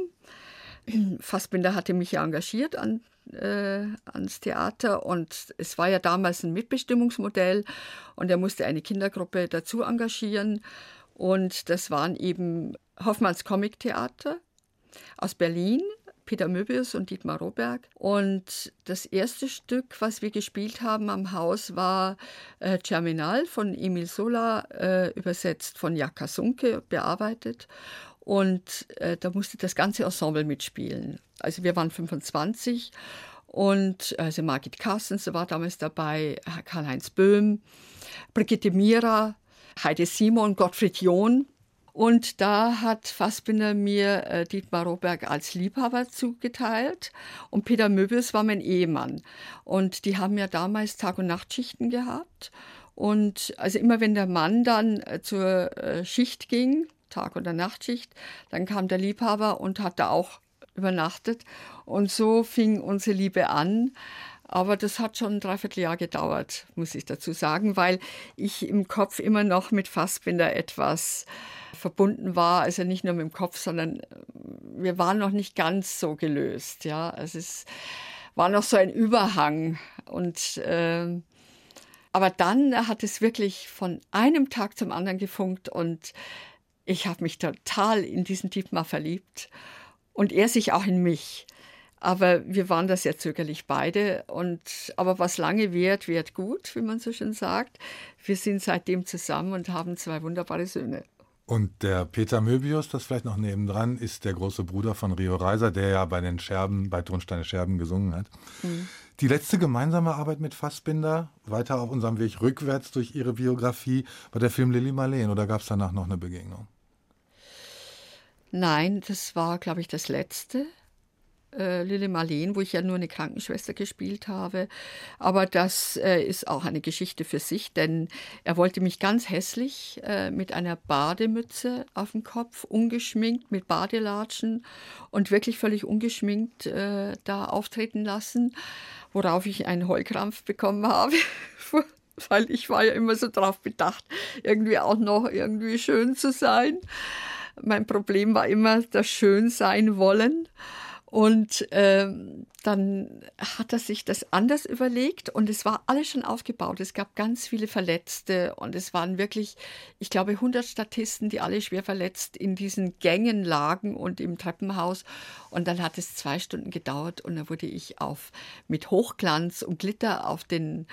Fassbinder hatte mich ja engagiert an, äh, ans Theater und es war ja damals ein Mitbestimmungsmodell und er musste eine Kindergruppe dazu engagieren und das waren eben Hoffmanns Comic Theater aus Berlin, Peter Möbius und Dietmar Roberg. Und das erste Stück, was wir gespielt haben am Haus, war äh, Germinal von Emil Sola, äh, übersetzt von Jaka Sunke, bearbeitet. Und äh, da musste das ganze Ensemble mitspielen. Also wir waren 25 und also Margit Carstens war damals dabei, Karl-Heinz Böhm, Brigitte Mira, Heide Simon, Gottfried John. Und da hat Fassbinder mir äh, Dietmar Roberg als Liebhaber zugeteilt und Peter Möbius war mein Ehemann. Und die haben ja damals Tag- und Nachtschichten gehabt. Und also immer wenn der Mann dann äh, zur äh, Schicht ging, Tag- oder Nachtschicht, dann kam der Liebhaber und hat da auch übernachtet. Und so fing unsere Liebe an. Aber das hat schon ein Dreivierteljahr gedauert, muss ich dazu sagen, weil ich im Kopf immer noch mit Fassbinder etwas verbunden war. Also nicht nur mit dem Kopf, sondern wir waren noch nicht ganz so gelöst. Ja, also es war noch so ein Überhang. Und äh, aber dann hat es wirklich von einem Tag zum anderen gefunkt und ich habe mich total in diesen Dietmar verliebt und er sich auch in mich. Aber wir waren da sehr zögerlich beide. Und, aber was lange währt, währt gut, wie man so schön sagt. Wir sind seitdem zusammen und haben zwei wunderbare Söhne. Und der Peter Möbius, das vielleicht noch nebendran, ist der große Bruder von Rio Reiser, der ja bei den Scherben, bei Tonsteine Scherben gesungen hat. Mhm. Die letzte gemeinsame Arbeit mit Fassbinder, weiter auf unserem Weg rückwärts durch ihre Biografie, war der Film Lilly Marleen oder gab es danach noch eine Begegnung? Nein, das war, glaube ich, das letzte. Äh, Lille Marleen, wo ich ja nur eine Krankenschwester gespielt habe. Aber das äh, ist auch eine Geschichte für sich, denn er wollte mich ganz hässlich äh, mit einer Bademütze auf dem Kopf, ungeschminkt, mit Badelatschen und wirklich völlig ungeschminkt äh, da auftreten lassen, worauf ich einen Heulkrampf bekommen habe. weil ich war ja immer so drauf bedacht, irgendwie auch noch irgendwie schön zu sein. Mein Problem war immer das Schön sein wollen. Und ähm, dann hat er sich das anders überlegt und es war alles schon aufgebaut. Es gab ganz viele Verletzte und es waren wirklich, ich glaube, 100 Statisten, die alle schwer verletzt in diesen Gängen lagen und im Treppenhaus. Und dann hat es zwei Stunden gedauert und dann wurde ich auf mit Hochglanz und Glitter auf den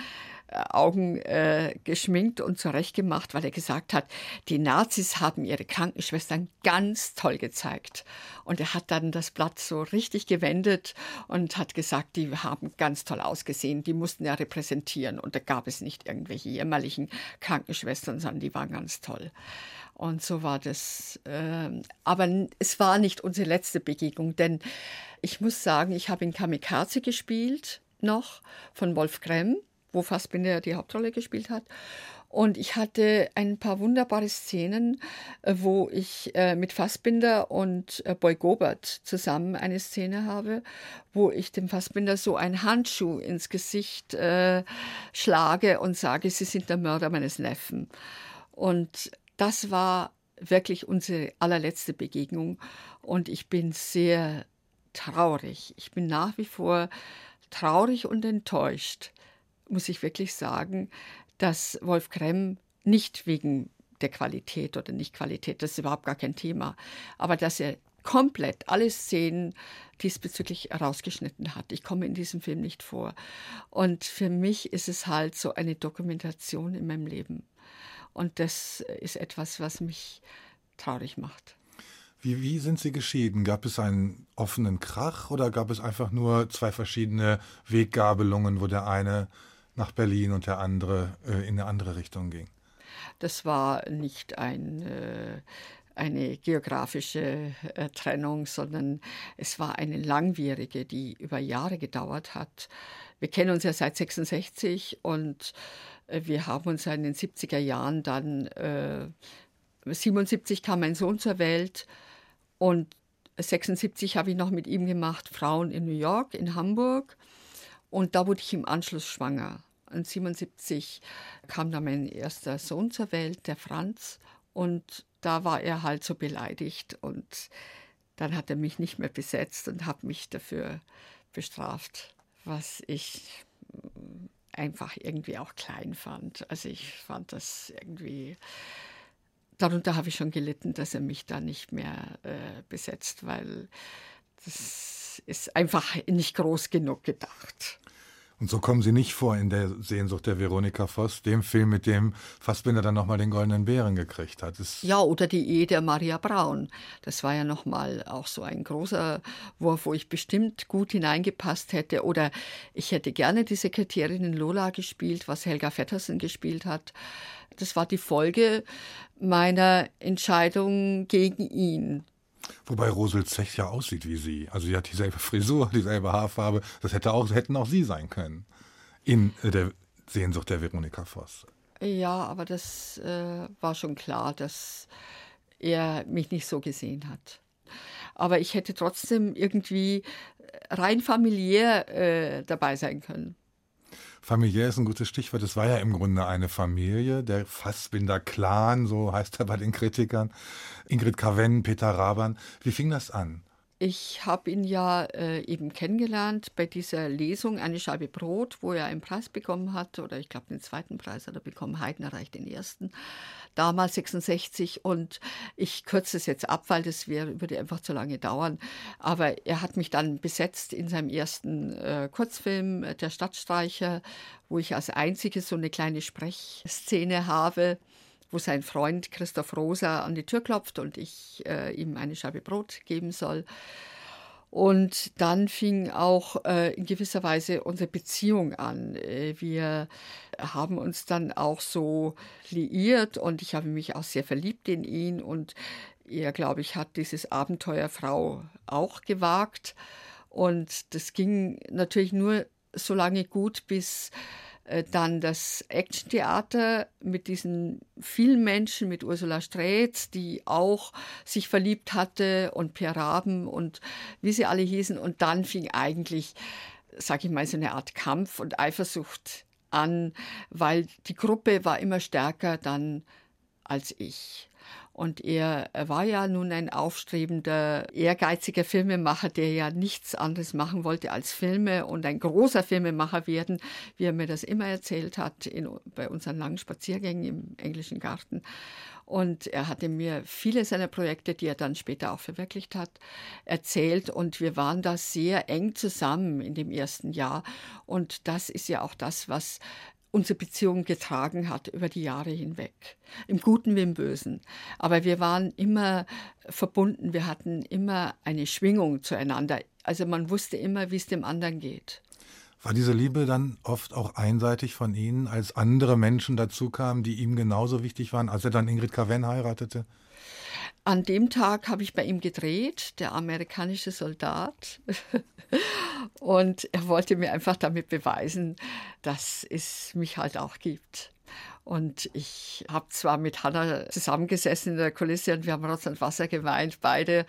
Augen äh, geschminkt und zurechtgemacht, weil er gesagt hat, die Nazis haben ihre Krankenschwestern ganz toll gezeigt. Und er hat dann das Blatt so richtig gewendet und hat gesagt, die haben ganz toll ausgesehen, die mussten ja repräsentieren. Und da gab es nicht irgendwelche jämmerlichen Krankenschwestern, sondern die waren ganz toll. Und so war das. Äh, aber es war nicht unsere letzte Begegnung, denn ich muss sagen, ich habe in Kamikaze gespielt noch von Wolf Kremm wo Fassbinder die Hauptrolle gespielt hat. Und ich hatte ein paar wunderbare Szenen, äh, wo ich äh, mit Fassbinder und äh, Boy Gobert zusammen eine Szene habe, wo ich dem Fassbinder so einen Handschuh ins Gesicht schlage und sage, Sie sind der Mörder meines Neffen. Und das war wirklich unsere allerletzte Begegnung. Und ich bin sehr traurig. Ich bin nach wie vor traurig und enttäuscht muss ich wirklich sagen, dass Wolf Kremm nicht wegen der Qualität oder Nicht-Qualität, das ist überhaupt gar kein Thema, aber dass er komplett alle Szenen diesbezüglich rausgeschnitten hat. Ich komme in diesem Film nicht vor. Und für mich ist es halt so eine Dokumentation in meinem Leben. Und das ist etwas, was mich traurig macht. Wie, wie sind Sie geschieden? Gab es einen offenen Krach oder gab es einfach nur zwei verschiedene Weggabelungen, wo der eine nach Berlin und der andere äh, in eine andere Richtung ging. Das war nicht ein, äh, eine geografische äh, Trennung, sondern es war eine langwierige, die über Jahre gedauert hat. Wir kennen uns ja seit 66 und äh, wir haben uns ja in den 70er Jahren dann, 77 äh, kam mein Sohn zur Welt und 76 habe ich noch mit ihm gemacht, Frauen in New York, in Hamburg. Und da wurde ich im Anschluss schwanger. Und 77 kam dann mein erster Sohn zur Welt, der Franz. Und da war er halt so beleidigt. Und dann hat er mich nicht mehr besetzt und hat mich dafür bestraft, was ich mm, einfach irgendwie auch klein fand. Also ich fand das irgendwie, darunter habe ich schon gelitten, dass er mich da nicht mehr äh, besetzt, weil das ist einfach nicht groß genug gedacht. Und so kommen sie nicht vor in der Sehnsucht der Veronika Voss, dem Film, mit dem Fassbinder dann nochmal den Goldenen Bären gekriegt hat. Das ja, oder die Ehe der Maria Braun. Das war ja nochmal auch so ein großer Wurf, wo ich bestimmt gut hineingepasst hätte. Oder ich hätte gerne die Sekretärin in Lola gespielt, was Helga Vettersen gespielt hat. Das war die Folge meiner Entscheidung gegen ihn. Wobei Rosel Zech ja aussieht wie sie. Also sie hat dieselbe Frisur, dieselbe Haarfarbe. Das hätte auch, hätten auch sie sein können. In äh, der Sehnsucht der Veronika Voss. Ja, aber das äh, war schon klar, dass er mich nicht so gesehen hat. Aber ich hätte trotzdem irgendwie rein familiär äh, dabei sein können. Familiär ist ein gutes Stichwort. Es war ja im Grunde eine Familie, der Fassbinder Clan, so heißt er bei den Kritikern. Ingrid Kaven, Peter Raban. Wie fing das an? Ich habe ihn ja äh, eben kennengelernt bei dieser Lesung Eine Scheibe Brot, wo er einen Preis bekommen hat, oder ich glaube den zweiten Preis hat er bekommen, Haydn erreicht den ersten, damals 66. Und ich kürze es jetzt ab, weil das wär, würde einfach zu lange dauern. Aber er hat mich dann besetzt in seinem ersten äh, Kurzfilm, äh, Der Stadtstreicher, wo ich als einzige so eine kleine Sprechszene habe wo sein Freund Christoph Rosa an die Tür klopft und ich äh, ihm eine Scheibe Brot geben soll. Und dann fing auch äh, in gewisser Weise unsere Beziehung an. Äh, wir haben uns dann auch so liiert und ich habe mich auch sehr verliebt in ihn und er, glaube ich, hat dieses Abenteuer Frau auch gewagt. Und das ging natürlich nur so lange gut, bis dann das Actiontheater mit diesen vielen Menschen, mit Ursula Strätz, die auch sich verliebt hatte und Per Raben und wie sie alle hießen. Und dann fing eigentlich, sag ich mal, so eine Art Kampf und Eifersucht an, weil die Gruppe war immer stärker dann als ich. Und er, war ja nun ein aufstrebender, ehrgeiziger Filmemacher, der ja nichts anderes machen wollte als Filme und ein großer Filmemacher werden, wie er mir das immer erzählt hat in, bei unseren langen Spaziergängen im englischen Garten. Und er hatte mir viele seiner Projekte, die er dann später auch verwirklicht hat, erzählt. Und wir waren da sehr eng zusammen in dem ersten Jahr. Und das ist ja auch das, was unsere Beziehung getragen hat über die Jahre hinweg. Im Guten wie im Bösen. Aber wir waren immer verbunden, wir hatten immer eine Schwingung zueinander. Also man wusste immer, wie es dem anderen geht. War diese Liebe dann oft auch einseitig von Ihnen, als andere Menschen dazukamen, die ihm genauso wichtig waren, als er dann Ingrid Caven heiratete? An dem Tag habe ich bei ihm gedreht, der amerikanische Soldat. Und er wollte mir einfach damit beweisen, dass es mich halt auch gibt. Und ich habe zwar mit Hannah zusammengesessen in der Kulisse und wir haben Rotz und Wasser geweint, beide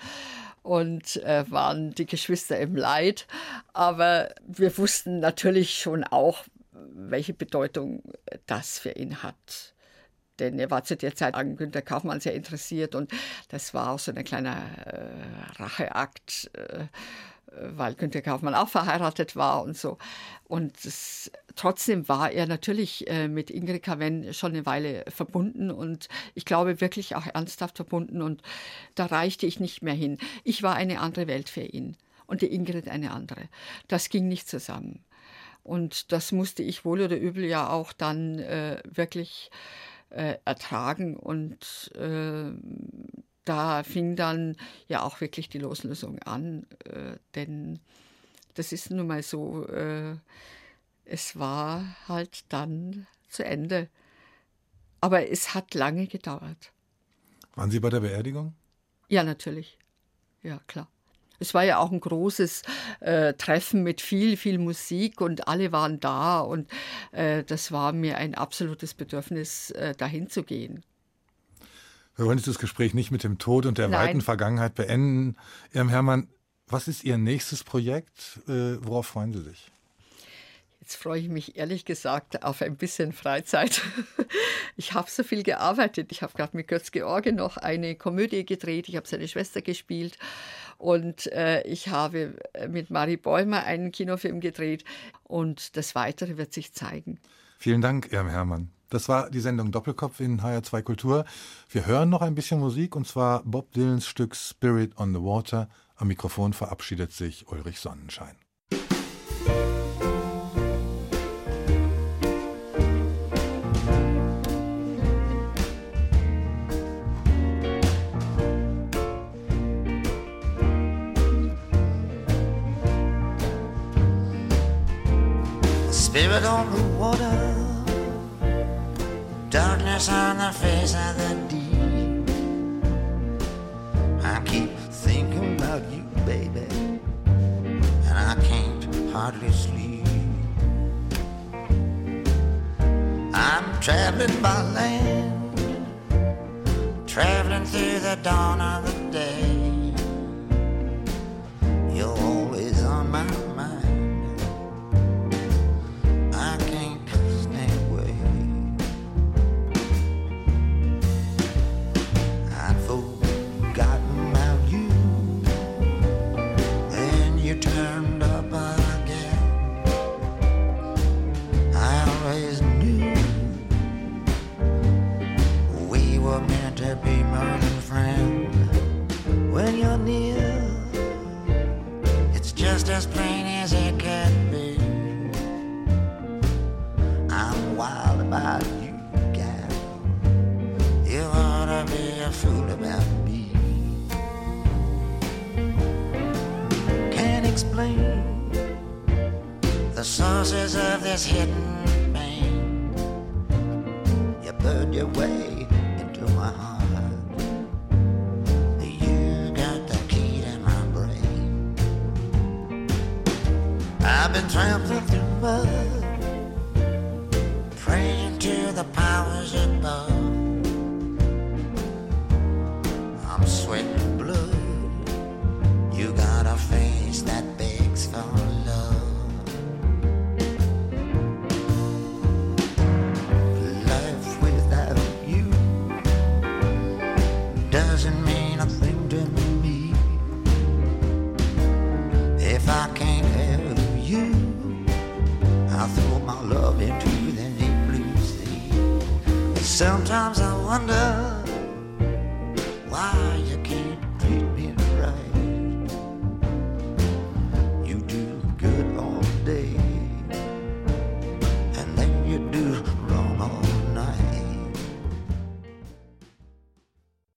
und äh, waren die Geschwister im Leid. Aber wir wussten natürlich schon auch, welche Bedeutung das für ihn hat denn er war zu der Zeit an Günter Kaufmann sehr interessiert und das war auch so ein kleiner äh, Racheakt, äh, weil Günter Kaufmann auch verheiratet war und so. Und das, trotzdem war er natürlich äh, mit Ingrid Caven schon eine Weile verbunden und ich glaube wirklich auch ernsthaft verbunden und da reichte ich nicht mehr hin. Ich war eine andere Welt für ihn und die Ingrid eine andere. Das ging nicht zusammen. Und das musste ich wohl oder übel ja auch dann äh, wirklich äh, ertragen. Und äh, da fing dann ja auch wirklich die Loslösung an, äh, denn das ist nun mal so, äh, es war halt dann zu Ende. Aber es hat lange gedauert. Waren Sie bei der Beerdigung? Ja, natürlich. Ja, klar. Es war ja auch ein großes äh, Treffen mit viel, viel Musik und alle waren da und äh, das war mir ein absolutes Bedürfnis, äh, dahin zu gehen. Wir wollen dieses Gespräch nicht mit dem Tod und der Nein. weiten Vergangenheit beenden. Ihrem Hermann, was ist Ihr nächstes Projekt? Äh, worauf freuen Sie sich? Jetzt freue ich mich ehrlich gesagt auf ein bisschen Freizeit. Ich habe so viel gearbeitet. Ich habe gerade mit Götz George noch eine Komödie gedreht. Ich habe seine Schwester gespielt. Und äh, ich habe mit Marie Bäumer einen Kinofilm gedreht. Und das Weitere wird sich zeigen. Vielen Dank, Irm Hermann. Das war die Sendung Doppelkopf in HR2 Kultur. Wir hören noch ein bisschen Musik und zwar Bob Dylans Stück Spirit on the Water. Am Mikrofon verabschiedet sich Ulrich Sonnenschein. Spirit on the water, on the face of the deep. I keep thinking about you, baby, and I can't hardly sleep. I'm traveling by land, traveling through the dawn of the day.